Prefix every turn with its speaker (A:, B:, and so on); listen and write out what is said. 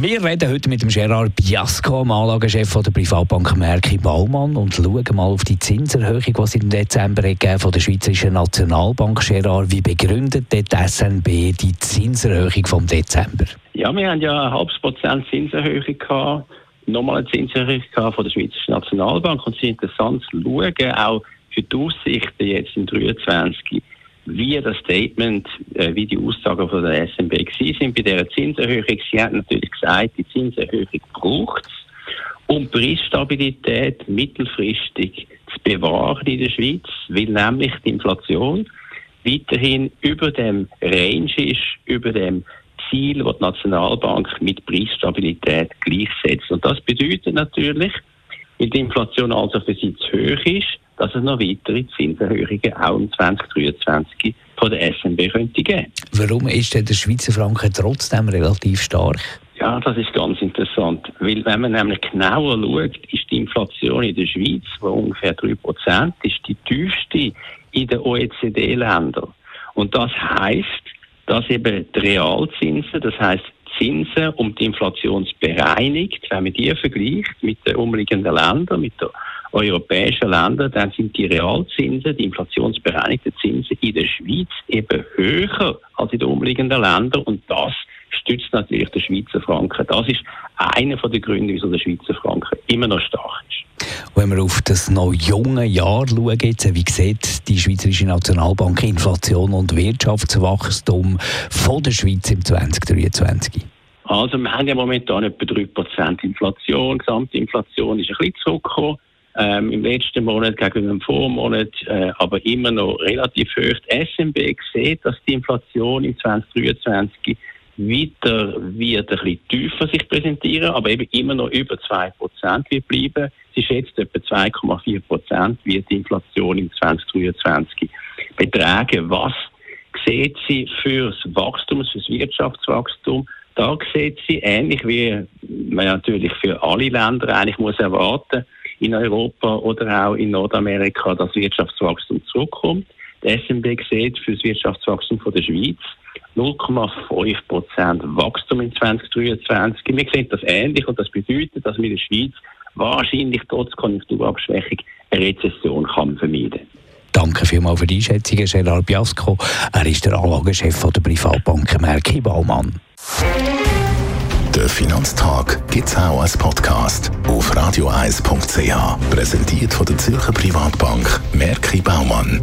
A: wir reden heute mit dem Gerard Biasco, dem Anlagechef der Privatbank Merki Baumann und schauen mal auf die Zinserhöhung, die es im Dezember von der Schweizerischen Nationalbank. Gerard, wie begründet die SNB die Zinserhöhung vom Dezember?
B: Ja, wir haben ja ein halbes Prozent Zinserhöhung gehabt, nochmal eine Zinserhöhung von der Schweizerischen Nationalbank und es ist interessant zu schauen, auch für die Aussichten jetzt im 2023 wie das Statement, äh, wie die Aussagen von der SMB sind bei der Zinserhöhung. Sie hat natürlich gesagt, die Zinserhöhung braucht es, um Preisstabilität mittelfristig zu bewahren in der Schweiz, weil nämlich die Inflation weiterhin über dem Range ist, über dem Ziel, das die Nationalbank mit Preisstabilität gleichsetzt. Und das bedeutet natürlich, weil die Inflation also für sie zu hoch ist, dass es noch weitere Zinserhöhungen auch im 2023 von der SNB könnte geben.
A: Warum ist denn der Schweizer Franken trotzdem relativ stark?
B: Ja, das ist ganz interessant, weil wenn man nämlich genauer schaut, ist die Inflation in der Schweiz, wo ungefähr 3% ist, die tiefste in den OECD-Ländern. Und das heißt, dass eben die Realzinsen, das heißt Zinsen um die Inflation bereinigt, wenn man die vergleicht mit den umliegenden Ländern, mit den europäischen Ländern, dann sind die Realzinsen, die inflationsbereinigten Zinsen in der Schweiz eben höher als in den umliegenden Ländern und das stützt natürlich den Schweizer Franken. Das ist einer der Gründe, wieso der Schweizer Franken immer noch stark ist.
A: Wenn wir auf das noch junge Jahr schauen, wie sieht die Schweizerische Nationalbank Inflation und Wirtschaftswachstum von der Schweiz im 2023?
B: Also wir haben ja momentan etwa 3% Inflation. Gesamtinflation ist ein bisschen zurückgekommen. Ähm, Im letzten Monat gegenüber dem Vormonat, äh, aber immer noch relativ hoch. Die SMB sieht, dass die Inflation im 2023 weiter wird ein bisschen tiefer sich präsentieren, aber eben immer noch über 2% wird bleiben. Sie schätzt etwa 2,4% wird die Inflation im 2023 betragen. Was sieht sie fürs Wachstum, fürs Wirtschaftswachstum? Da sieht sie ähnlich wie man natürlich für alle Länder eigentlich muss erwarten in Europa oder auch in Nordamerika, dass Wirtschaftswachstum zurückkommt. Die SMB sieht für das Wirtschaftswachstum von der Schweiz 0,5 Prozent Wachstum in 2023. Wir sehen das ähnlich und das bedeutet, dass wir in der Schweiz wahrscheinlich trotz Konjunkturabschwächung eine Rezession kann vermeiden
A: Danke vielmals für die Einschätzung, Gerard Biasco. Er ist der Anlagechef der Privatbank Merki Baumann.
C: Der Finanztag gibt es auch als Podcast auf radioeis.ch. Präsentiert von der Zürcher Privatbank Merki Baumann.